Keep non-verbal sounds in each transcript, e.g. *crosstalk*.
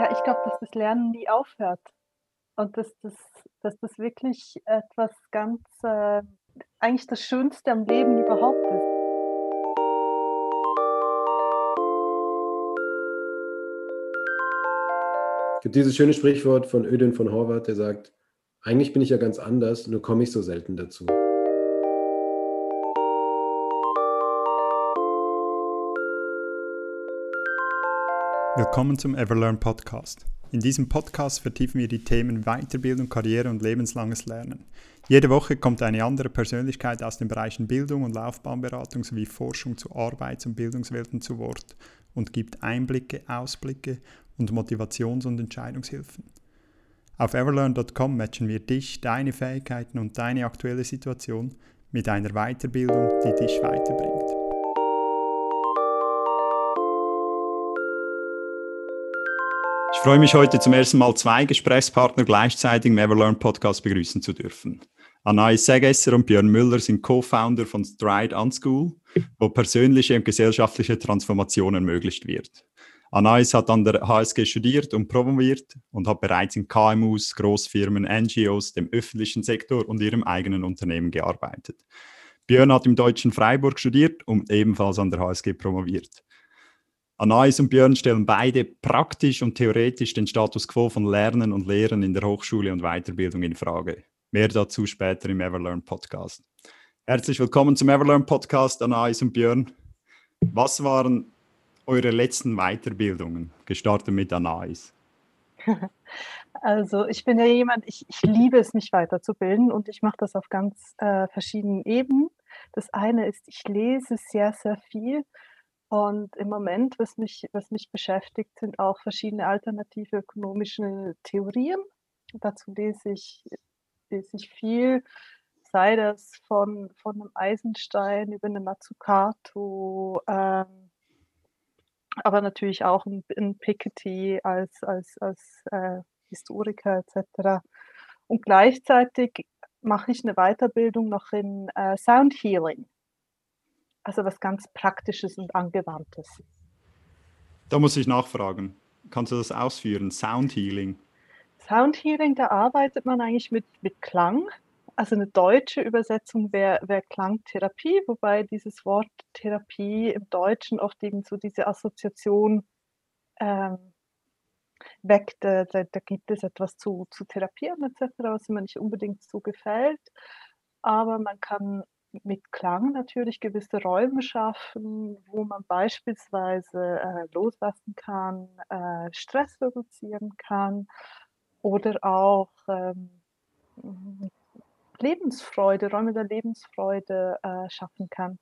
Ja, ich glaube, dass das Lernen nie aufhört und dass das dass das wirklich etwas ganz äh, eigentlich das Schönste am Leben überhaupt ist. Es gibt dieses schöne Sprichwort von Ödin von Horvath, der sagt: „Eigentlich bin ich ja ganz anders, nur komme ich so selten dazu.“ Willkommen zum Everlearn Podcast. In diesem Podcast vertiefen wir die Themen Weiterbildung, Karriere und lebenslanges Lernen. Jede Woche kommt eine andere Persönlichkeit aus den Bereichen Bildung und Laufbahnberatung sowie Forschung zu Arbeits- und Bildungswelten zu Wort und gibt Einblicke, Ausblicke und Motivations- und Entscheidungshilfen. Auf everlearn.com matchen wir dich, deine Fähigkeiten und deine aktuelle Situation mit einer Weiterbildung, die dich weiterbringt. Ich freue mich heute zum ersten Mal zwei Gesprächspartner gleichzeitig im Everlearn Podcast begrüßen zu dürfen. Anais Segesser und Björn Müller sind Co-Founder von Stride Unschool, wo persönliche und gesellschaftliche Transformation ermöglicht wird. Anais hat an der HSG studiert und promoviert und hat bereits in KMUs, Großfirmen, NGOs, dem öffentlichen Sektor und ihrem eigenen Unternehmen gearbeitet. Björn hat im deutschen Freiburg studiert und ebenfalls an der HSG promoviert. Anais und Björn stellen beide praktisch und theoretisch den Status quo von Lernen und Lehren in der Hochschule und Weiterbildung in Frage. Mehr dazu später im Everlearn Podcast. Herzlich willkommen zum Everlearn Podcast, Anais und Björn. Was waren eure letzten Weiterbildungen? Gestartet mit Anais. *laughs* Also ich bin ja jemand, ich, ich liebe es, mich weiterzubilden und ich mache das auf ganz äh, verschiedenen Ebenen. Das eine ist, ich lese sehr, sehr viel und im Moment, was mich, was mich beschäftigt, sind auch verschiedene alternative ökonomische Theorien. Dazu lese ich, lese ich viel, sei das von, von einem Eisenstein über eine Mazzucato, ähm, aber natürlich auch ein, ein Piketty als, als, als äh, Historiker etc. Und gleichzeitig mache ich eine Weiterbildung noch in äh, Sound Healing. Also was ganz Praktisches und Angewandtes. Da muss ich nachfragen. Kannst du das ausführen? Sound Healing. Sound Healing, da arbeitet man eigentlich mit, mit Klang. Also eine deutsche Übersetzung wäre wär Klangtherapie, wobei dieses Wort Therapie im Deutschen oft eben so diese Assoziation ähm, weckt, da, da, gibt es etwas zu, zu therapieren etc., was mir nicht unbedingt so gefällt. Aber man kann mit Klang natürlich gewisse Räume schaffen, wo man beispielsweise äh, loslassen kann, äh, Stress reduzieren kann oder auch ähm, Lebensfreude, Räume der Lebensfreude äh, schaffen kann.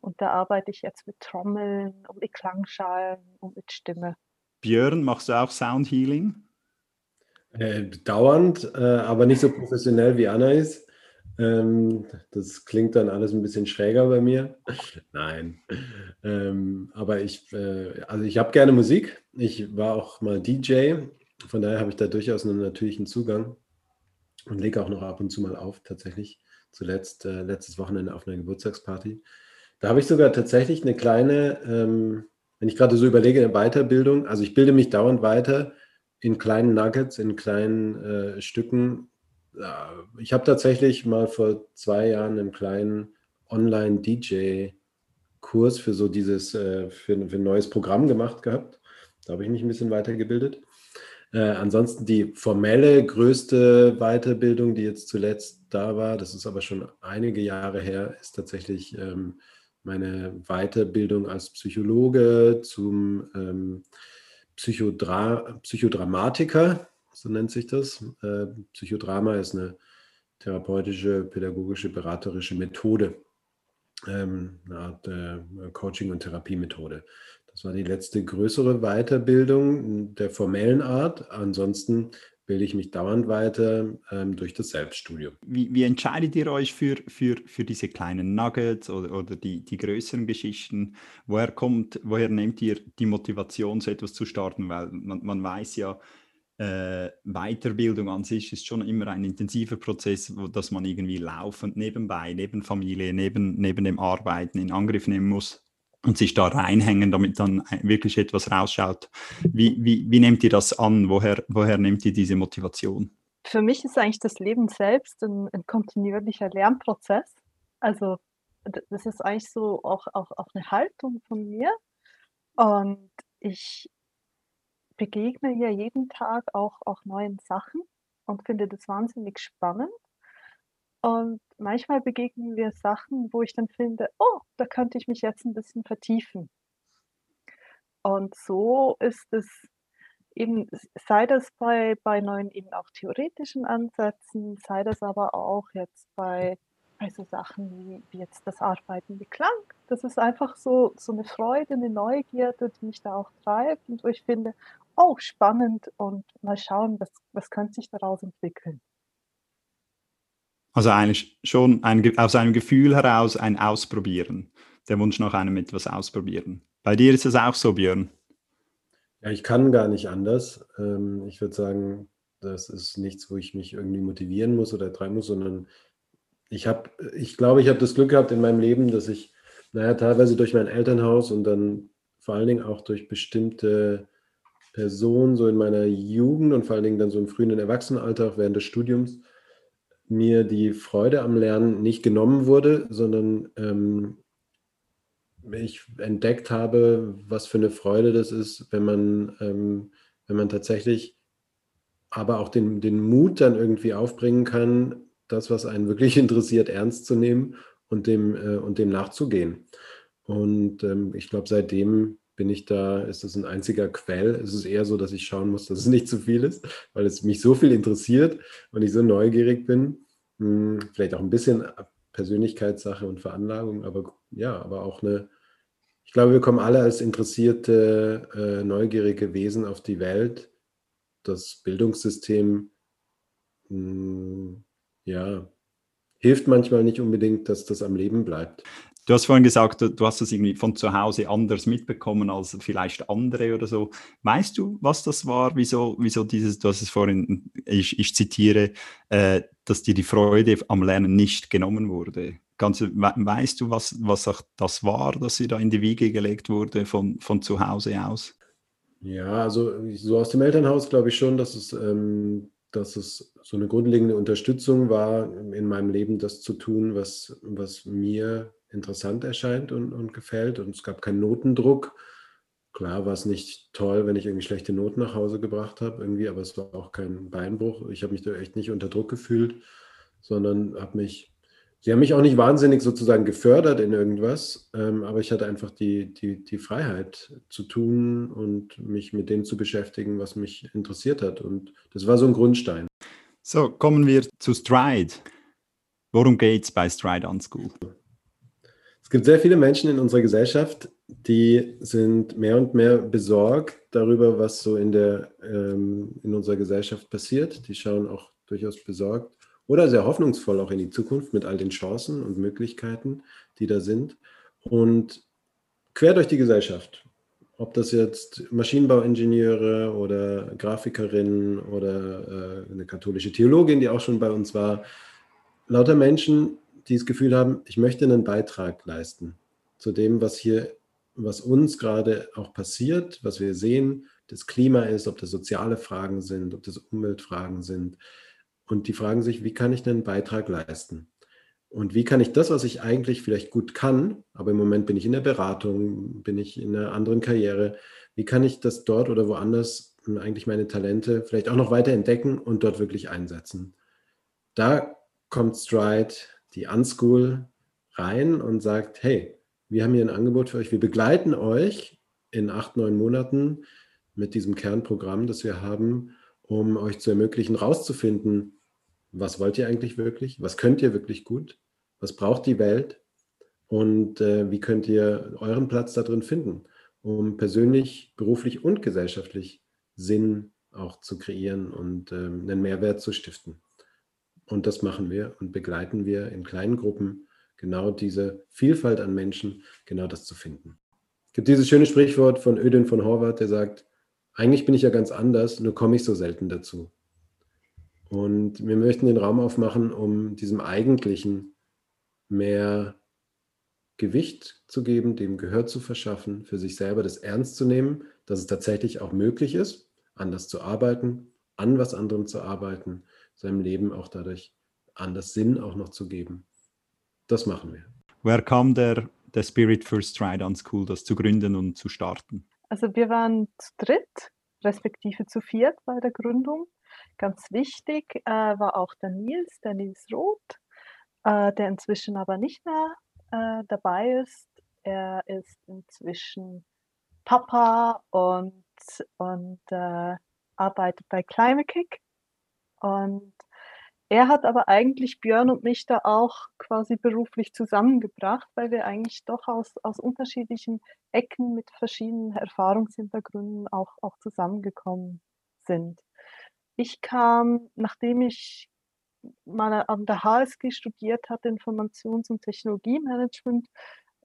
Und da arbeite ich jetzt mit Trommeln und mit Klangschalen und mit Stimme. Björn, machst du auch Sound Healing? Äh, dauernd, äh, aber nicht so professionell wie Anna ist. Ähm, das klingt dann alles ein bisschen schräger bei mir. *laughs* Nein. Ähm, aber ich, äh, also ich habe gerne Musik. Ich war auch mal DJ. Von daher habe ich da durchaus einen natürlichen Zugang und lege auch noch ab und zu mal auf, tatsächlich. Zuletzt, äh, letztes Wochenende auf einer Geburtstagsparty. Da habe ich sogar tatsächlich eine kleine, ähm, wenn ich gerade so überlege, eine Weiterbildung. Also ich bilde mich dauernd weiter in kleinen Nuggets, in kleinen äh, Stücken ich habe tatsächlich mal vor zwei Jahren einen kleinen Online-DJ-Kurs für so dieses, äh, für, für, ein neues Programm gemacht gehabt. Da habe ich mich ein bisschen weitergebildet. Äh, ansonsten die formelle größte Weiterbildung, die jetzt zuletzt da war, das ist aber schon einige Jahre her, ist tatsächlich ähm, meine Weiterbildung als Psychologe zum ähm, Psychodra Psychodramatiker so nennt sich das. Äh, Psychodrama ist eine therapeutische, pädagogische, beraterische Methode, ähm, eine Art äh, Coaching- und Therapiemethode. Das war die letzte größere Weiterbildung der formellen Art. Ansonsten bilde ich mich dauernd weiter ähm, durch das Selbststudium. Wie, wie, entscheidet ihr euch für, für, für diese kleinen Nuggets oder, oder die, die größeren Geschichten? Woher kommt, woher nehmt ihr die Motivation, so etwas zu starten? Weil man, man weiß ja, äh, Weiterbildung an sich ist schon immer ein intensiver Prozess, wo, dass man irgendwie laufend nebenbei, neben Familie, neben, neben dem Arbeiten in Angriff nehmen muss. und sich da reinhängen, damit dann wirklich etwas rausschaut. Wie, wie, wie nehmt ihr das an? Woher, woher nehmt ihr diese Motivation? Für mich ist eigentlich das Leben selbst ein, ein kontinuierlicher Lernprozess. Also das ist eigentlich so auch, auch, auch eine Haltung von mir. Und ich begegne ja jeden Tag auch, auch neuen Sachen und finde das wahnsinnig spannend. Und manchmal begegnen wir Sachen, wo ich dann finde, oh, da könnte ich mich jetzt ein bisschen vertiefen. Und so ist es eben, sei das bei, bei neuen eben auch theoretischen Ansätzen, sei das aber auch jetzt bei, bei so Sachen wie, wie jetzt das Arbeiten mit Klang. Das ist einfach so, so eine Freude, eine Neugierde, die mich da auch treibt und wo ich finde, oh, spannend und mal schauen, was, was könnte sich daraus entwickeln. Also eigentlich schon ein, aus einem Gefühl heraus ein Ausprobieren. Der Wunsch nach einem etwas ausprobieren. Bei dir ist es auch so, Björn. Ja, ich kann gar nicht anders. Ähm, ich würde sagen, das ist nichts, wo ich mich irgendwie motivieren muss oder treiben muss, sondern ich habe, ich glaube, ich habe das Glück gehabt in meinem Leben, dass ich, naja, teilweise durch mein Elternhaus und dann vor allen Dingen auch durch bestimmte Personen, so in meiner Jugend und vor allen Dingen dann so im frühen Erwachsenenalter, auch während des Studiums, mir die Freude am Lernen nicht genommen wurde, sondern ähm, ich entdeckt habe, was für eine Freude das ist, wenn man, ähm, wenn man tatsächlich aber auch den, den Mut dann irgendwie aufbringen kann, das, was einen wirklich *laughs* interessiert, ernst zu nehmen und dem, äh, und dem nachzugehen. Und ähm, ich glaube, seitdem bin ich da, ist das ein einziger Quell. Es ist eher so, dass ich schauen muss, dass es nicht zu viel ist, weil es mich so viel interessiert und ich so neugierig bin. Hm, vielleicht auch ein bisschen Persönlichkeitssache und Veranlagung, aber ja, aber auch eine, ich glaube, wir kommen alle als interessierte, äh, neugierige Wesen auf die Welt. Das Bildungssystem, mh, hm, ja, hilft manchmal nicht unbedingt, dass das am Leben bleibt. Du hast vorhin gesagt, du hast das irgendwie von zu Hause anders mitbekommen als vielleicht andere oder so. Weißt du, was das war? Wieso, wieso dieses, du hast es vorhin, ich, ich zitiere, äh, dass dir die Freude am Lernen nicht genommen wurde. Kannst, weißt du, was, was auch das war, dass sie da in die Wiege gelegt wurde von, von zu Hause aus? Ja, also so aus dem Elternhaus glaube ich schon, dass es, ähm, dass es so eine grundlegende Unterstützung war, in meinem Leben das zu tun, was, was mir interessant erscheint und, und gefällt. Und es gab keinen Notendruck. Klar war es nicht toll, wenn ich irgendwie schlechte Noten nach Hause gebracht habe, irgendwie, aber es war auch kein Beinbruch. Ich habe mich da echt nicht unter Druck gefühlt, sondern habe mich, sie haben mich auch nicht wahnsinnig sozusagen gefördert in irgendwas, ähm, aber ich hatte einfach die, die, die Freiheit zu tun und mich mit dem zu beschäftigen, was mich interessiert hat. Und das war so ein Grundstein. So, kommen wir zu Stride. Worum geht es bei Stride on School? Es gibt sehr viele Menschen in unserer Gesellschaft, die sind mehr und mehr besorgt darüber, was so in, der, ähm, in unserer Gesellschaft passiert. Die schauen auch durchaus besorgt oder sehr hoffnungsvoll auch in die Zukunft mit all den Chancen und Möglichkeiten, die da sind. Und quer durch die Gesellschaft, ob das jetzt Maschinenbauingenieure oder Grafikerinnen oder äh, eine katholische Theologin, die auch schon bei uns war, lauter Menschen, die das Gefühl haben, ich möchte einen Beitrag leisten zu dem, was hier, was uns gerade auch passiert, was wir sehen, das Klima ist, ob das soziale Fragen sind, ob das Umweltfragen sind. Und die fragen sich, wie kann ich einen Beitrag leisten? Und wie kann ich das, was ich eigentlich vielleicht gut kann, aber im Moment bin ich in der Beratung, bin ich in einer anderen Karriere, wie kann ich das dort oder woanders eigentlich meine Talente vielleicht auch noch weiter entdecken und dort wirklich einsetzen? Da kommt Stride die Unschool rein und sagt, hey, wir haben hier ein Angebot für euch, wir begleiten euch in acht, neun Monaten mit diesem Kernprogramm, das wir haben, um euch zu ermöglichen, rauszufinden, was wollt ihr eigentlich wirklich, was könnt ihr wirklich gut, was braucht die Welt und äh, wie könnt ihr euren Platz da drin finden, um persönlich, beruflich und gesellschaftlich Sinn auch zu kreieren und ähm, einen Mehrwert zu stiften. Und das machen wir und begleiten wir in kleinen Gruppen, genau diese Vielfalt an Menschen, genau das zu finden. Es gibt dieses schöne Sprichwort von Ödin von Horvath, der sagt, eigentlich bin ich ja ganz anders, nur komme ich so selten dazu. Und wir möchten den Raum aufmachen, um diesem Eigentlichen mehr Gewicht zu geben, dem Gehör zu verschaffen, für sich selber das ernst zu nehmen, dass es tatsächlich auch möglich ist, anders zu arbeiten, an was anderem zu arbeiten, seinem Leben auch dadurch anders Sinn auch noch zu geben. Das machen wir. Wer kam der, der Spirit First an School, das zu gründen und zu starten? Also wir waren zu dritt, respektive zu viert bei der Gründung. Ganz wichtig äh, war auch der Nils, der Nils Roth, äh, der inzwischen aber nicht mehr äh, dabei ist. Er ist inzwischen Papa und, und äh, arbeitet bei Climakick. Und er hat aber eigentlich Björn und mich da auch quasi beruflich zusammengebracht, weil wir eigentlich doch aus, aus unterschiedlichen Ecken mit verschiedenen Erfahrungshintergründen auch, auch zusammengekommen sind. Ich kam, nachdem ich mal an der HSG studiert hatte, Informations- und Technologiemanagement,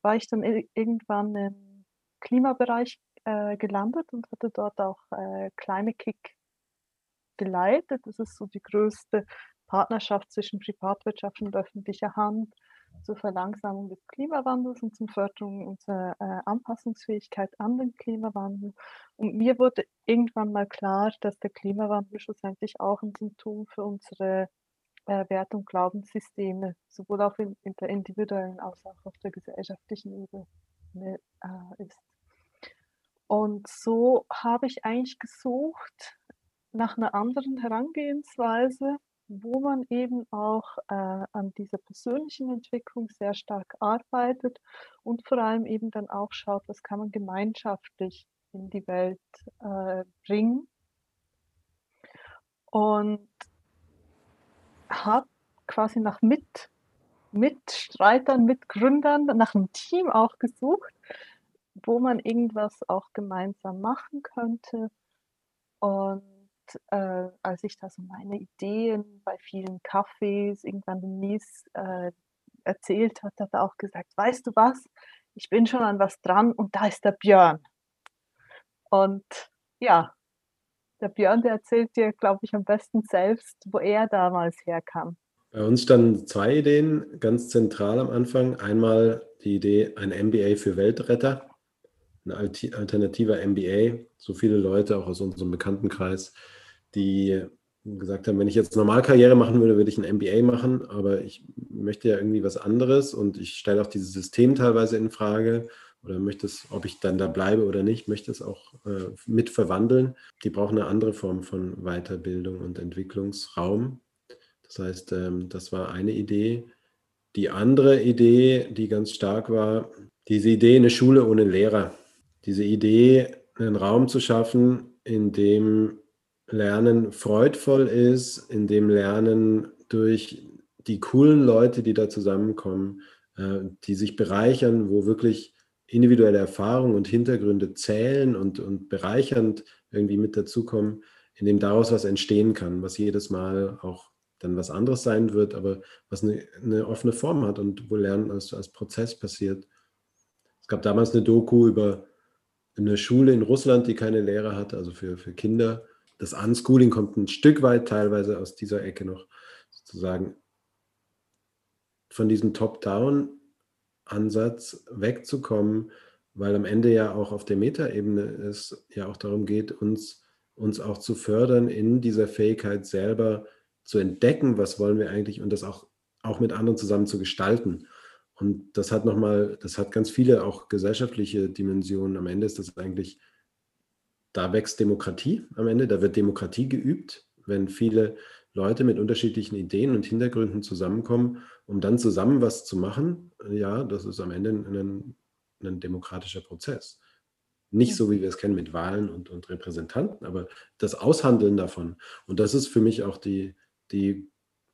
war ich dann irgendwann im Klimabereich äh, gelandet und hatte dort auch äh, Climate Kick geleitet. Das ist so die größte Partnerschaft zwischen Privatwirtschaft und öffentlicher Hand zur Verlangsamung des Klimawandels und zur Förderung unserer äh, Anpassungsfähigkeit an den Klimawandel. Und mir wurde irgendwann mal klar, dass der Klimawandel schlussendlich auch ein Symptom für unsere äh, Wert- und Glaubenssysteme, sowohl auf in, in, der individuellen als auch auf der gesellschaftlichen Ebene äh, ist. Und so habe ich eigentlich gesucht nach einer anderen Herangehensweise, wo man eben auch äh, an dieser persönlichen Entwicklung sehr stark arbeitet und vor allem eben dann auch schaut, was kann man gemeinschaftlich in die Welt äh, bringen. Und hat quasi nach Mit, Mitstreitern, Mitgründern, nach einem Team auch gesucht, wo man irgendwas auch gemeinsam machen könnte. Und äh, als ich da so meine Ideen bei vielen Cafés irgendwann Denise äh, erzählt hat, hat er auch gesagt, weißt du was, ich bin schon an was dran und da ist der Björn. Und ja, der Björn, der erzählt dir, glaube ich, am besten selbst, wo er damals herkam. Bei uns standen zwei Ideen ganz zentral am Anfang. Einmal die Idee, ein MBA für Weltretter, ein alternativer MBA. So viele Leute auch aus unserem Bekanntenkreis die gesagt haben, wenn ich jetzt Normalkarriere machen würde, würde ich ein MBA machen, aber ich möchte ja irgendwie was anderes und ich stelle auch dieses System teilweise in Frage oder möchte es, ob ich dann da bleibe oder nicht, möchte es auch äh, mit verwandeln. Die brauchen eine andere Form von Weiterbildung und Entwicklungsraum. Das heißt, ähm, das war eine Idee. Die andere Idee, die ganz stark war, diese Idee, eine Schule ohne Lehrer. Diese Idee, einen Raum zu schaffen, in dem Lernen freudvoll ist, in dem Lernen durch die coolen Leute, die da zusammenkommen, äh, die sich bereichern, wo wirklich individuelle Erfahrungen und Hintergründe zählen und, und bereichernd irgendwie mit dazukommen, in dem daraus was entstehen kann, was jedes Mal auch dann was anderes sein wird, aber was eine, eine offene Form hat und wo Lernen als, als Prozess passiert. Es gab damals eine Doku über eine Schule in Russland, die keine Lehrer hatte, also für, für Kinder, das Unschooling kommt ein Stück weit teilweise aus dieser Ecke noch sozusagen von diesem Top-Down-Ansatz wegzukommen, weil am Ende ja auch auf der Metaebene es ja auch darum geht, uns, uns auch zu fördern in dieser Fähigkeit selber zu entdecken, was wollen wir eigentlich und das auch, auch mit anderen zusammen zu gestalten. Und das hat nochmal, das hat ganz viele auch gesellschaftliche Dimensionen. Am Ende ist das eigentlich da wächst Demokratie am Ende, da wird Demokratie geübt, wenn viele Leute mit unterschiedlichen Ideen und Hintergründen zusammenkommen, um dann zusammen was zu machen. Ja, das ist am Ende ein, ein demokratischer Prozess. Nicht so, wie wir es kennen mit Wahlen und, und Repräsentanten, aber das Aushandeln davon. Und das ist für mich auch die, die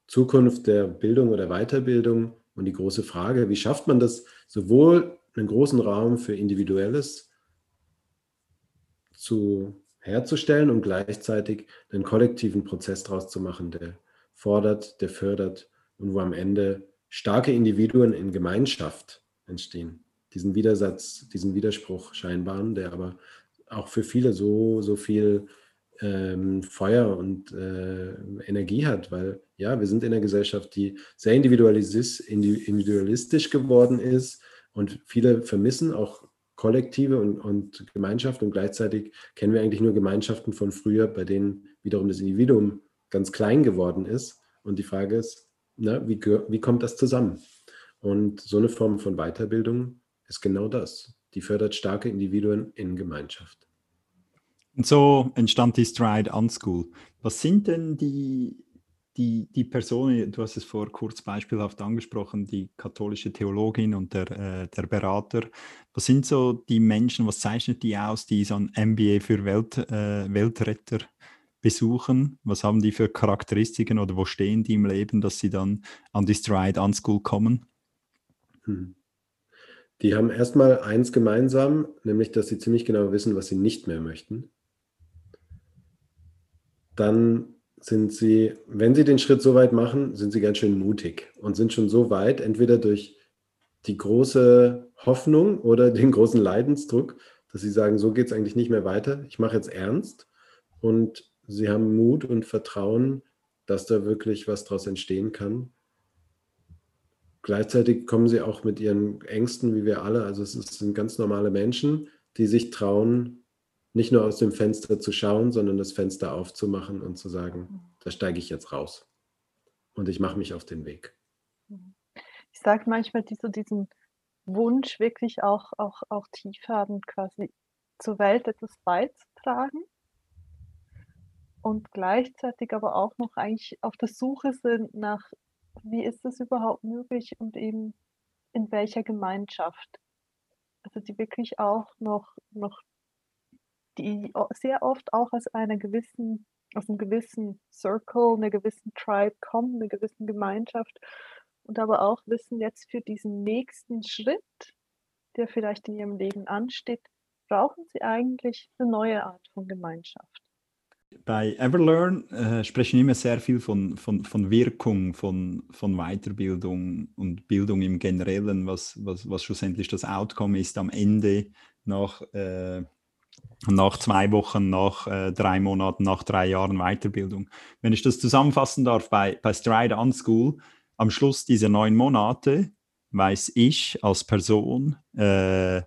Zukunft der Bildung oder Weiterbildung und die große Frage, wie schafft man das, sowohl einen großen Raum für individuelles zu herzustellen und gleichzeitig einen kollektiven Prozess daraus zu machen, der fordert, der fördert und wo am Ende starke Individuen in Gemeinschaft entstehen. Diesen Widersatz, diesen Widerspruch scheinbaren, der aber auch für viele so, so viel ähm, Feuer und äh, Energie hat, weil ja, wir sind in einer Gesellschaft, die sehr individualistisch geworden ist, Und viele vermissen auch Kollektive und, und Gemeinschaft und gleichzeitig kennen wir eigentlich nur Gemeinschaften von früher, bei denen wiederum das Individuum ganz klein geworden ist. Und die Frage ist, na, wie, wie kommt das zusammen? Und so eine Form von Weiterbildung ist genau das. Die fördert starke Individuen in Gemeinschaft. Und so entstand die Stride Unschool. Was sind denn die, die, die Personen, du hast es vor kurz beispielhaft angesprochen, die katholische Theologin und der, äh, der Berater. Was sind so die Menschen, was zeichnet die aus, die so ein MBA für Welt, äh, Weltretter besuchen? Was haben die für Charakteristiken oder wo stehen die im Leben, dass sie dann an die Stride Unschool kommen? Hm. Die haben erstmal eins gemeinsam, nämlich dass sie ziemlich genau wissen, was sie nicht mehr möchten dann sind sie, wenn sie den Schritt so weit machen, sind sie ganz schön mutig und sind schon so weit, entweder durch die große Hoffnung oder den großen Leidensdruck, dass sie sagen, so geht es eigentlich nicht mehr weiter, ich mache jetzt ernst und sie haben Mut und Vertrauen, dass da wirklich was daraus entstehen kann. Gleichzeitig kommen sie auch mit ihren Ängsten, wie wir alle, also es sind ganz normale Menschen, die sich trauen, nicht nur aus dem Fenster zu schauen, sondern das Fenster aufzumachen und zu sagen, da steige ich jetzt raus und ich mache mich auf den Weg. Ich sage manchmal, so diesen Wunsch wirklich auch, auch, auch tief haben, quasi zur Welt etwas beizutragen und gleichzeitig aber auch noch eigentlich auf der Suche sind nach, wie ist das überhaupt möglich und eben in welcher Gemeinschaft. Also die wirklich auch noch, noch die sehr oft auch aus einer gewissen, aus einem gewissen Circle, einer gewissen Tribe kommen, einer gewissen Gemeinschaft und aber auch wissen jetzt für diesen nächsten Schritt, der vielleicht in ihrem Leben ansteht, brauchen sie eigentlich eine neue Art von Gemeinschaft. Bei Everlearn äh, sprechen immer sehr viel von, von, von Wirkung, von, von Weiterbildung und Bildung im Generellen, was, was, was schlussendlich das Outcome ist am Ende nach äh, nach zwei Wochen, nach äh, drei Monaten, nach drei Jahren Weiterbildung. Wenn ich das zusammenfassen darf, bei, bei Stride Unschool, am Schluss dieser neun Monate weiß ich als Person, äh,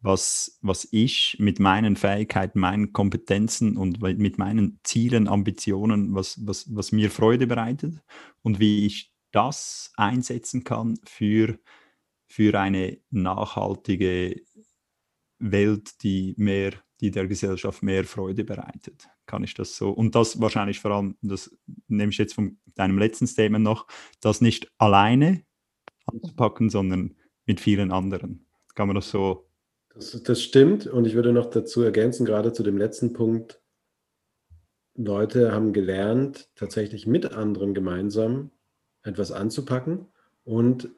was, was ich mit meinen Fähigkeiten, meinen Kompetenzen und mit meinen Zielen, Ambitionen, was, was, was mir Freude bereitet und wie ich das einsetzen kann für, für eine nachhaltige Welt, die mehr die der Gesellschaft mehr Freude bereitet. Kann ich das so? Und das wahrscheinlich vor allem, das nehme ich jetzt von deinem letzten Statement noch, das nicht alleine anzupacken, sondern mit vielen anderen. Kann man das so? Das, das stimmt. Und ich würde noch dazu ergänzen, gerade zu dem letzten Punkt, Leute haben gelernt, tatsächlich mit anderen gemeinsam etwas anzupacken und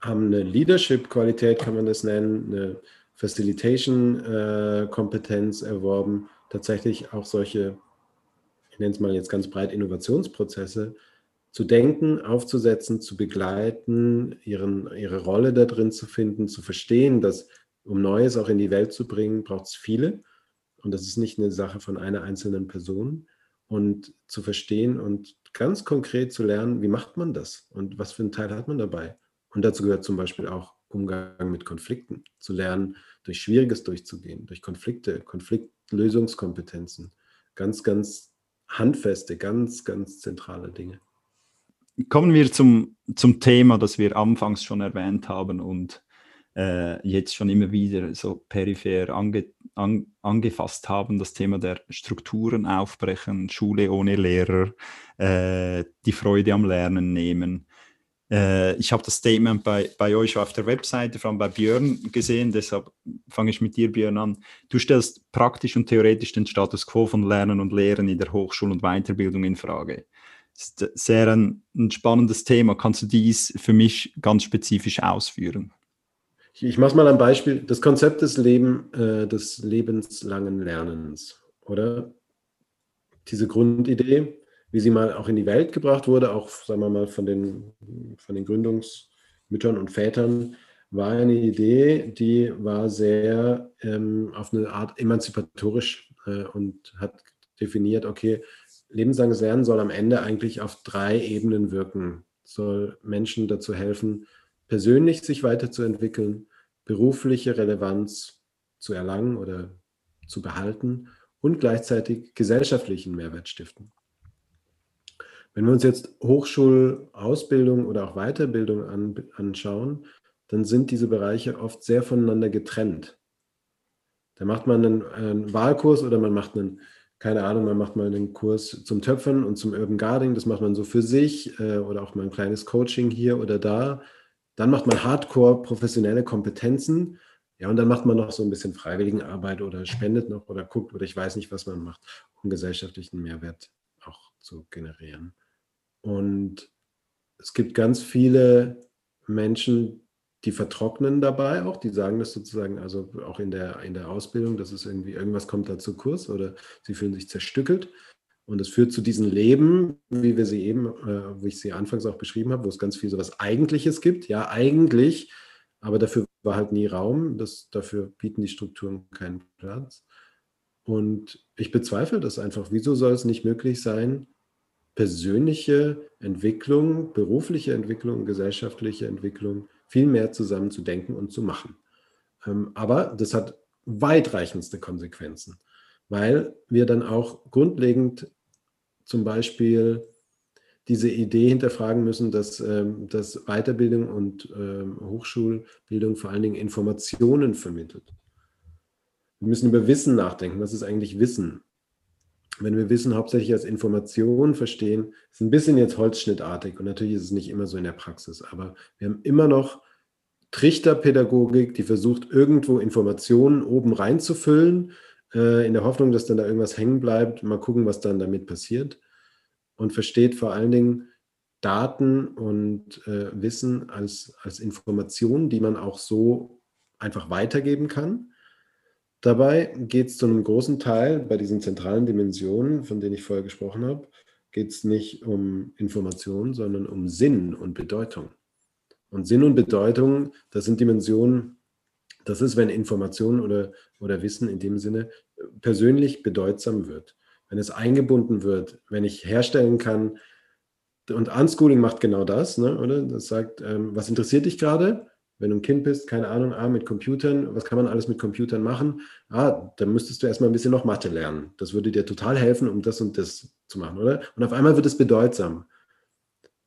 haben eine Leadership-Qualität, kann man das nennen, eine Facilitation-Kompetenz äh, erworben, tatsächlich auch solche, ich nenne es mal jetzt ganz breit, Innovationsprozesse zu denken, aufzusetzen, zu begleiten, ihren, ihre Rolle da drin zu finden, zu verstehen, dass um Neues auch in die Welt zu bringen, braucht es viele. Und das ist nicht eine Sache von einer einzelnen Person. Und zu verstehen und ganz konkret zu lernen, wie macht man das und was für einen Teil hat man dabei. Und dazu gehört zum Beispiel auch Umgang mit Konflikten, zu lernen, durch Schwieriges durchzugehen, durch Konflikte, Konfliktlösungskompetenzen. Ganz, ganz handfeste, ganz, ganz zentrale Dinge. Kommen wir zum, zum Thema, das wir anfangs schon erwähnt haben und äh, jetzt schon immer wieder so peripher ange, an, angefasst haben, das Thema der Strukturen aufbrechen, Schule ohne Lehrer, äh, die Freude am Lernen nehmen. Äh, ich habe das Statement bei, bei euch auf der Webseite, vor allem bei Björn, gesehen, deshalb fange ich mit dir, Björn, an. Du stellst praktisch und theoretisch den Status quo von Lernen und Lehren in der Hochschul- und Weiterbildung in Frage. Ist sehr ein, ein spannendes Thema. Kannst du dies für mich ganz spezifisch ausführen? Ich, ich mache mal ein Beispiel. Das Konzept des, Leben, äh, des lebenslangen Lernens, oder? Diese Grundidee, wie sie mal auch in die Welt gebracht wurde, auch sagen wir mal von den, von den Gründungsmüttern und Vätern, war eine Idee, die war sehr ähm, auf eine Art emanzipatorisch äh, und hat definiert, okay, lebenslanges Lernen soll am Ende eigentlich auf drei Ebenen wirken, soll Menschen dazu helfen, persönlich sich weiterzuentwickeln, berufliche Relevanz zu erlangen oder zu behalten und gleichzeitig gesellschaftlichen Mehrwert stiften. Wenn wir uns jetzt Hochschulausbildung oder auch Weiterbildung an, anschauen, dann sind diese Bereiche oft sehr voneinander getrennt. Da macht man einen, einen, Wahlkurs oder man macht einen, keine Ahnung, man macht mal einen Kurs zum Töpfern und zum Urban Gardening, das macht man so für sich äh, oder auch mal ein kleines Coaching hier oder da. Dann macht man Hardcore professionelle Kompetenzen. Ja, und dann macht man noch so ein bisschen Freiwilligenarbeit oder spendet noch oder guckt oder ich weiß nicht, was man macht, um gesellschaftlichen Mehrwert auch zu generieren. Und es gibt ganz viele Menschen, die vertrocknen dabei auch, die sagen das sozusagen, also auch in der, in der Ausbildung, dass es irgendwie, irgendwas kommt da zu Kurs oder sie fühlen sich zerstückelt. Und es führt zu diesen Leben, wie wir sie eben, äh, wo ich sie anfangs auch beschrieben habe, wo es ganz viel so was Eigentliches gibt. Ja, eigentlich, aber dafür war halt nie Raum. Das, dafür bieten die Strukturen keinen Platz. Und ich bezweifle das einfach. Wieso soll es nicht möglich sein, persönliche Entwicklung, berufliche Entwicklung, gesellschaftliche Entwicklung viel mehr zusammen zu denken und zu machen. Ähm, aber das hat weitreichendste Konsequenzen, weil wir dann auch grundlegend zum Beispiel diese Idee hinterfragen müssen, dass, ähm, dass Weiterbildung und ähm, Hochschulbildung vor allen Dingen Informationen vermittelt. Wir müssen über Wissen nachdenken. Was ist eigentlich Wissen? Wenn wir Wissen hauptsächlich als Information verstehen, ist ein bisschen jetzt holzschnittartig und natürlich ist es nicht immer so in der Praxis, aber wir haben immer noch Trichterpädagogik, die versucht, irgendwo Informationen oben reinzufüllen, äh, in der Hoffnung, dass dann da irgendwas hängen bleibt. Mal gucken, was dann damit passiert. Und versteht vor allen Dingen Daten und äh, Wissen als, als Information, die man auch so einfach weitergeben kann. Dabei geht es zu einem großen Teil bei diesen zentralen Dimensionen, von denen ich vorher gesprochen habe, geht es nicht um Information, sondern um Sinn und Bedeutung. Und Sinn und Bedeutung, das sind Dimensionen, das ist, wenn Information oder, oder Wissen in dem Sinne persönlich bedeutsam wird. Wenn es eingebunden wird, wenn ich herstellen kann, und Unschooling macht genau das, ne, oder? Das sagt, ähm, was interessiert dich gerade? Wenn du ein Kind bist, keine Ahnung, ah, mit Computern, was kann man alles mit Computern machen? Ah, dann müsstest du erstmal ein bisschen noch Mathe lernen. Das würde dir total helfen, um das und das zu machen, oder? Und auf einmal wird es bedeutsam.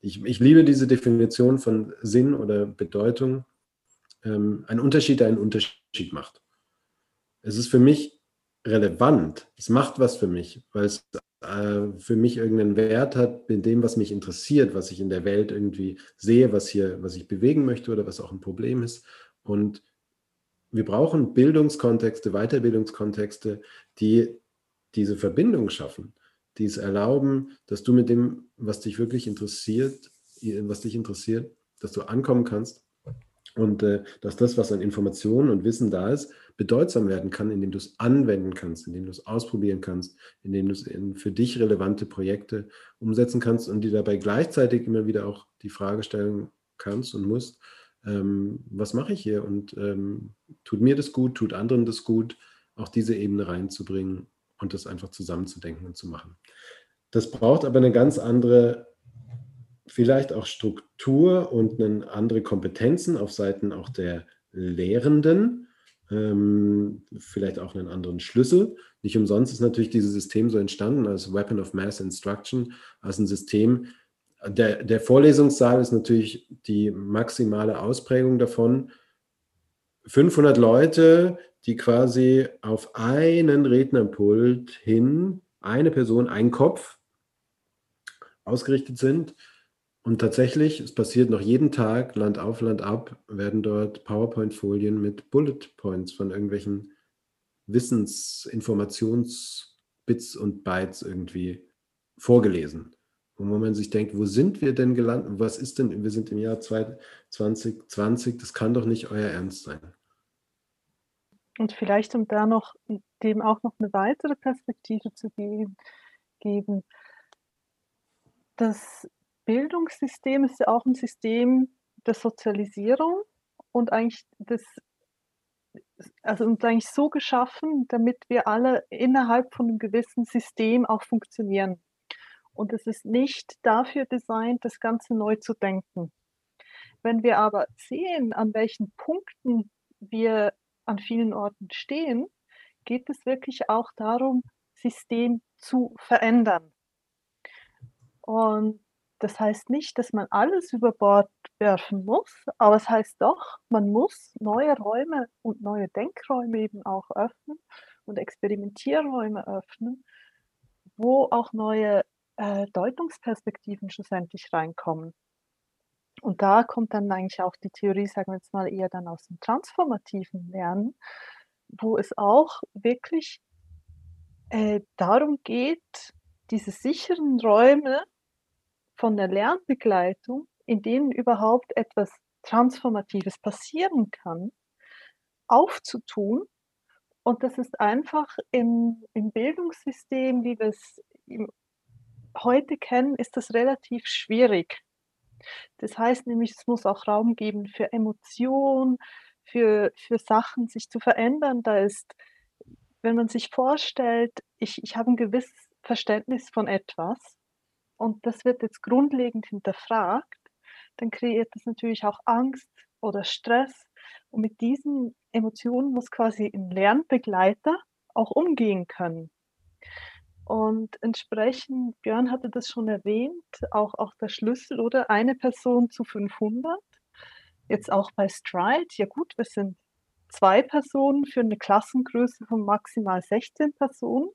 Ich, ich liebe diese Definition von Sinn oder Bedeutung. Ähm, ein Unterschied, der einen Unterschied macht. Es ist für mich relevant. Es macht was für mich, weil es äh, für mich irgendeinen Wert hat in dem, was mich interessiert, was ich in der Welt irgendwie sehe, was hier, was ich bewegen möchte oder was auch ein Problem ist. Und wir brauchen Bildungskontexte, Weiterbildungskontexte, die diese Verbindung schaffen, die es erlauben, dass du mit dem, was dich wirklich interessiert, was dich interessiert, dass du ankommen kannst und äh, dass das, was an Informationen und Wissen da ist, bedeutsam werden kann, indem du es anwenden kannst, indem du es ausprobieren kannst, indem du es in für dich relevante Projekte umsetzen kannst und dir dabei gleichzeitig immer wieder auch die Frage stellen kannst und musst, ähm, was mache ich hier? Und ähm, tut mir das gut, tut anderen das gut, auch diese Ebene reinzubringen und das einfach zusammenzudenken und zu machen. Das braucht aber eine ganz andere, vielleicht auch Struktur und eine andere Kompetenzen auf Seiten auch der Lehrenden, ähm, vielleicht auch einen anderen Schlüssel. Nicht umsonst ist natürlich dieses System so entstanden als Weapon of Mass Instruction, als ein System. Der, der Vorlesungssaal ist natürlich die maximale Ausprägung davon. 500 Leute, die quasi auf einen Rednerpult hin, eine Person, ein Kopf ausgerichtet sind und tatsächlich, es passiert noch jeden Tag, Land auf, Land ab, werden dort PowerPoint-Folien mit Bullet Points von irgendwelchen Wissens-, Informations-Bits und Bytes irgendwie vorgelesen. Und wo man sich denkt, wo sind wir denn gelandet? Was ist denn, wir sind im Jahr 2020, das kann doch nicht euer Ernst sein. Und vielleicht, um da noch dem auch noch eine weitere Perspektive zu geben, dass Bildungssystem ist ja auch ein System der Sozialisierung und eigentlich das, also uns eigentlich so geschaffen, damit wir alle innerhalb von einem gewissen System auch funktionieren. Und es ist nicht dafür designt, das Ganze neu zu denken. Wenn wir aber sehen, an welchen Punkten wir an vielen Orten stehen, geht es wirklich auch darum, System zu verändern. Und das heißt nicht, dass man alles über Bord werfen muss, aber es heißt doch, man muss neue Räume und neue Denkräume eben auch öffnen und Experimentierräume öffnen, wo auch neue äh, Deutungsperspektiven schlussendlich reinkommen. Und da kommt dann eigentlich auch die Theorie, sagen wir jetzt mal, eher dann aus dem transformativen Lernen, wo es auch wirklich äh, darum geht, diese sicheren Räume von der Lernbegleitung, in denen überhaupt etwas Transformatives passieren kann, aufzutun. Und das ist einfach im, im Bildungssystem, wie wir es heute kennen, ist das relativ schwierig. Das heißt nämlich, es muss auch Raum geben für Emotionen, für, für Sachen sich zu verändern. Da ist, wenn man sich vorstellt, ich, ich habe ein gewisses Verständnis von etwas und das wird jetzt grundlegend hinterfragt, dann kreiert das natürlich auch Angst oder Stress. Und mit diesen Emotionen muss quasi ein Lernbegleiter auch umgehen können. Und entsprechend, Björn hatte das schon erwähnt, auch, auch der Schlüssel oder eine Person zu 500. Jetzt auch bei Stride, ja gut, wir sind zwei Personen für eine Klassengröße von maximal 16 Personen.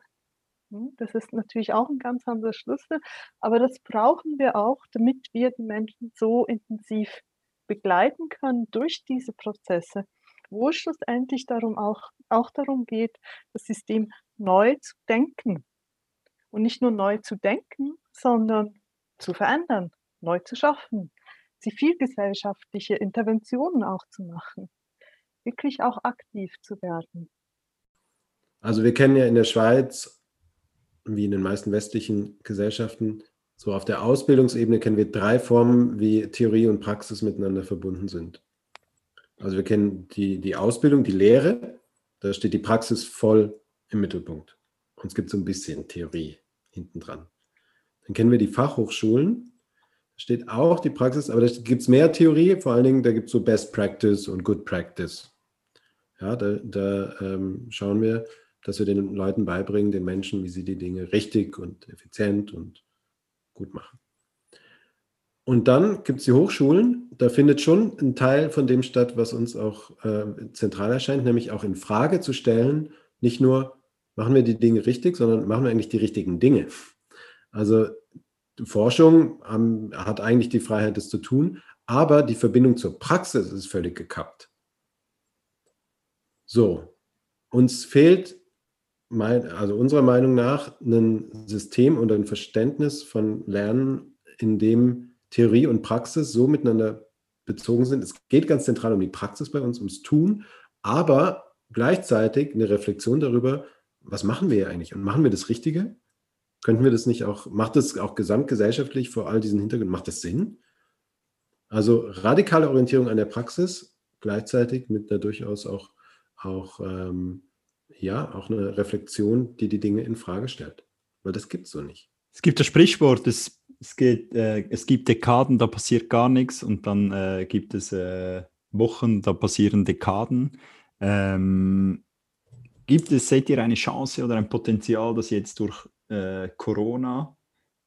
Hm, das ist natürlich auch ein ganz anderer Schlüssel, aber das brauchen wir auch, damit wir die Menschen so intensiv begleiten können durch diese Prozesse, wo es schlussendlich darum auch, auch darum geht, das System neu zu denken. Und nicht nur neu zu denken, sondern zu verändern, neu zu schaffen, zivilgesellschaftliche Interventionen auch zu machen, wirklich auch aktiv zu werden. Also wir kennen ja in der Schweiz, wie in den meisten westlichen Gesellschaften, so auf der Ausbildungsebene kennen wir drei Formen, wie Theorie und Praxis miteinander verbunden sind. Also wir kennen die, die Ausbildung, die Lehre, da steht die Praxis voll im Mittelpunkt. Und es gibt so ein bisschen Theorie hinten dran. Dann kennen wir die Fachhochschulen. Da steht auch die Praxis, aber da gibt es mehr Theorie, vor allen Dingen, da gibt es so Best Practice und Good Practice. Ja, da, da ähm, schauen wir, dass wir den Leuten beibringen, den Menschen, wie sie die Dinge richtig und effizient und gut machen. Und dann gibt es die Hochschulen, da findet schon ein Teil von dem statt, was uns auch äh, zentral erscheint, nämlich auch in Frage zu stellen, nicht nur, machen wir die Dinge richtig, sondern machen wir eigentlich die richtigen Dinge. Also Forschung um, hat eigentlich die Freiheit, das zu tun, aber die Verbindung zur Praxis ist völlig gekappt. So, uns fehlt, mein, also unserer Meinung nach, ein System und ein Verständnis von Lernen, in dem Theorie und Praxis so miteinander bezogen sind. Es geht ganz zentral um die Praxis bei uns, ums Tun, aber gleichzeitig eine Reflexion darüber, was machen wir eigentlich und machen wir das Richtige? Könnten wir das nicht auch, macht das auch gesamtgesellschaftlich vor all diesen Hintergründen, macht das Sinn? Also radikale Orientierung an der Praxis, gleichzeitig mit einer durchaus auch, auch, ähm, ja, auch eine Reflexion, die die Dinge in Frage stellt. Weil das gibt es so nicht. Es gibt das Sprichwort, es, es, geht, äh, es gibt Dekaden, da passiert gar nichts und dann äh, gibt es äh, Wochen, da passieren Dekaden. Ähm, Gibt es, seht ihr eine Chance oder ein Potenzial, dass jetzt durch äh, Corona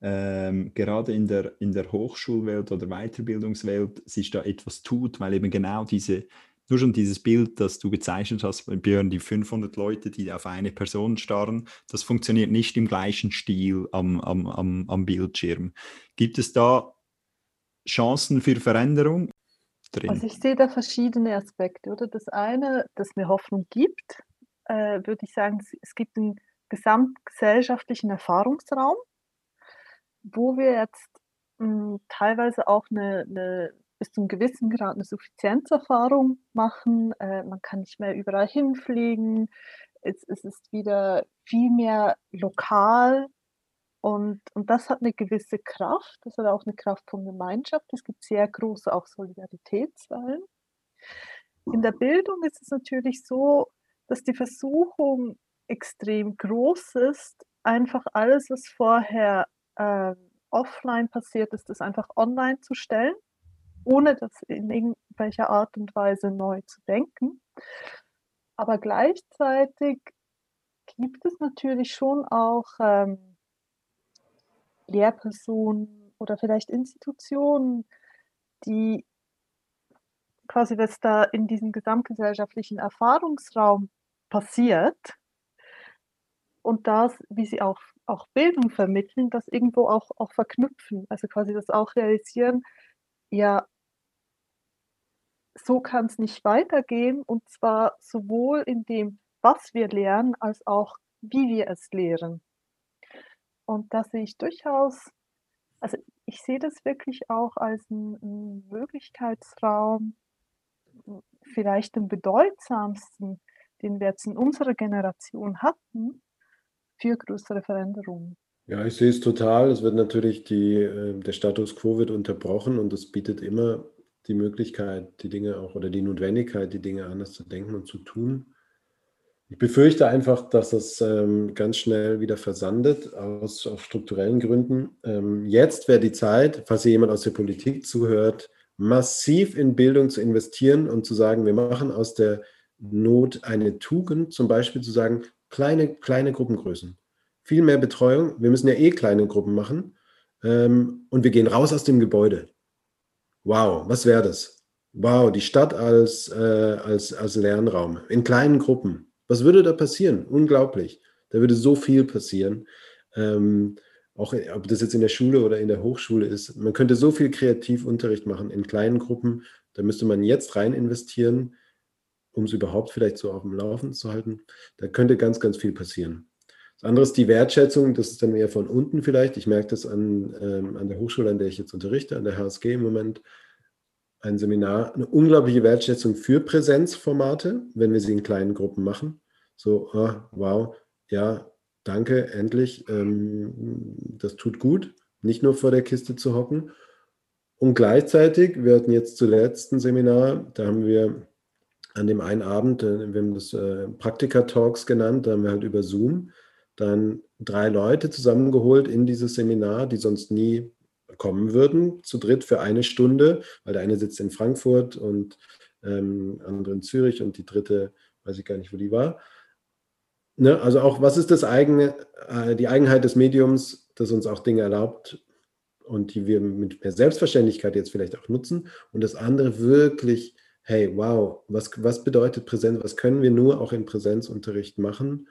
ähm, gerade in der, in der Hochschulwelt oder Weiterbildungswelt sich da etwas tut, weil eben genau diese, nur schon dieses Bild, das du gezeichnet hast, Björn, die 500 Leute, die auf eine Person starren, das funktioniert nicht im gleichen Stil am, am, am, am Bildschirm. Gibt es da Chancen für Veränderung? Drin? Also ich sehe da verschiedene Aspekte, oder? Das eine, das mir Hoffnung gibt, äh, würde ich sagen, es gibt einen gesamtgesellschaftlichen Erfahrungsraum, wo wir jetzt mh, hm, teilweise auch eine, eine, bis zu einem gewissen Grad eine Suffizienzerfahrung machen. Äh, man kann nicht mehr überall hinfliegen. Es, es ist wieder viel mehr lokal und, und das hat eine gewisse Kraft, das hat auch eine Kraft von Gemeinschaft. Es gibt sehr große auch Solidaritätswellen. In der Bildung ist es natürlich so, dass die Versuchung extrem groß ist, einfach alles, was vorher äh, offline passiert ist, das einfach online zu stellen, ohne das in irgendwelcher Art und Weise neu zu denken. Aber gleichzeitig gibt es natürlich schon auch ähm, Lehrpersonen oder vielleicht Institutionen, die quasi, was da in diesem gesamtgesellschaftlichen Erfahrungsraum passiert und das, wie sie auch, auch Bildung vermitteln, das irgendwo auch, auch verknüpfen. Also quasi das auch realisieren, ja, so kann es nicht weitergehen und zwar sowohl in dem, was wir lernen, als auch wie wir es lehren. Und da sehe ich durchaus, also ich sehe das wirklich auch als einen Möglichkeitsraum, vielleicht den bedeutsamsten, den wir jetzt in unserer Generation hatten, für größere Veränderungen. Ja, ich sehe es total. Es wird natürlich die, äh, der Status quo wird unterbrochen und es bietet immer die Möglichkeit, die Dinge auch oder die Notwendigkeit, die Dinge anders zu denken und zu tun. Ich befürchte einfach, dass es ähm, ganz schnell wieder versandet aus, aus strukturellen Gründen. Ähm, jetzt wäre die Zeit, falls hier jemand aus der Politik zuhört, massiv in Bildung zu investieren und zu sagen, wir machen aus der Not eine Tugend, zum Beispiel zu sagen, kleine, kleine Gruppengrößen, viel mehr Betreuung. Wir müssen ja eh kleine Gruppen machen ähm, und wir gehen raus aus dem Gebäude. Wow, was wäre das? Wow, die Stadt als, äh, als, als Lernraum in kleinen Gruppen. Was würde da passieren? Unglaublich. Da würde so viel passieren. Ähm, auch ob das jetzt in der Schule oder in der Hochschule ist. Man könnte so viel Kreativunterricht machen in kleinen Gruppen. Da müsste man jetzt rein investieren, um es überhaupt vielleicht so auf dem Laufen zu halten. Da könnte ganz, ganz viel passieren. Das andere ist die Wertschätzung, das ist dann eher von unten vielleicht. Ich merke das an, ähm, an der Hochschule, an der ich jetzt unterrichte, an der HSG im Moment. Ein Seminar, eine unglaubliche Wertschätzung für Präsenzformate, wenn wir sie in kleinen Gruppen machen. So, oh, wow, ja, danke, endlich. Ähm, das tut gut, nicht nur vor der Kiste zu hocken. Und gleichzeitig, wir hatten jetzt zuletzt ein Seminar, da haben wir an dem einen Abend, äh, wir haben das äh, Praktika-Talks genannt, da haben wir halt über Zoom dann drei Leute zusammengeholt in dieses Seminar, die sonst nie kommen würden, zu dritt für eine Stunde, weil der eine sitzt in Frankfurt und ähm, andere in Zürich und die dritte, weiß ich gar nicht, wo die war. Ne? Also auch, was ist das eigene, äh, die Eigenheit des Mediums, das uns auch Dinge erlaubt und die wir mit mehr Selbstverständlichkeit jetzt vielleicht auch nutzen und das andere wirklich, hey, wow, was, was bedeutet Präsenz, was können wir nur auch in Präsenzunterricht machen?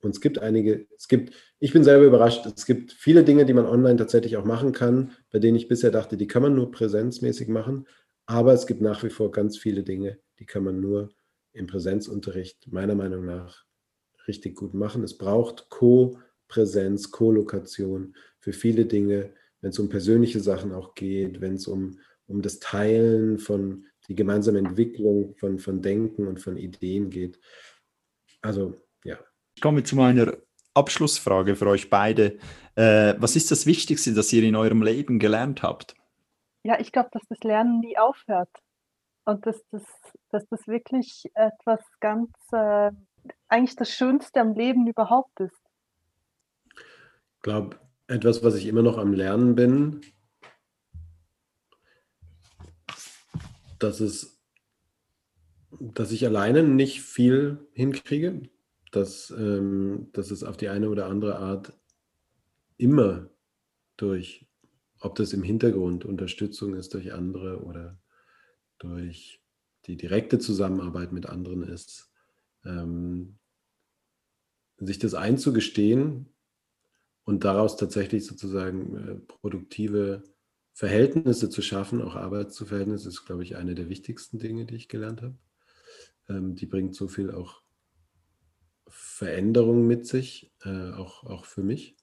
Und es gibt einige, es gibt, ich bin selber überrascht, es gibt viele Dinge, die man online tatsächlich auch machen kann, bei denen ich bisher dachte, die kann man nur präsenzmäßig machen. Aber es gibt nach wie vor ganz viele Dinge, die kann man nur im Präsenzunterricht meiner Meinung nach richtig gut machen. Es braucht Co-Präsenz, Co-Lokation für viele Dinge, wenn es um persönliche Sachen auch geht, wenn es um, um das Teilen von, die gemeinsame Entwicklung von, von Denken und von Ideen geht. Also ja, ich komme zu meiner Abschlussfrage für euch beide. Äh, was ist das Wichtigste, das ihr in eurem Leben gelernt habt? Ja, ich glaube, dass das Lernen nie aufhört. Und dass das, dass das wirklich etwas ganz, äh, eigentlich das Schönste am Leben überhaupt ist. Ich glaube, etwas, was ich immer noch am Lernen bin, dass es, dass ich alleine nicht viel hinkriege, dass, ähm, dass es auf die eine oder andere Art immer durch, ob das im Hintergrund Unterstützung ist durch andere oder durch die direkte Zusammenarbeit mit anderen ist, ähm, sich das einzugestehen und daraus tatsächlich sozusagen äh, produktive Verhältnisse zu schaffen, auch Arbeitsverhältnisse, ist, glaube ich, eine der wichtigsten Dinge, die ich gelernt habe. Ähm, die bringt so viel auch Veränderung mit sich, äh, auch, auch für mich.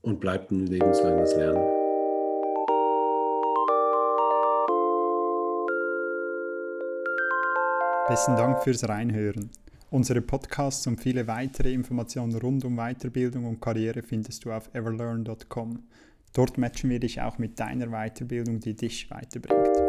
Und bleibt ein lebenslanges Lernen. Besten Dank fürs Reinhören. Unsere Podcasts und viele weitere Informationen rund um Weiterbildung und Karriere findest du auf everlearn.com. Dort matchen wir dich auch mit deiner Weiterbildung, die dich weiterbringt.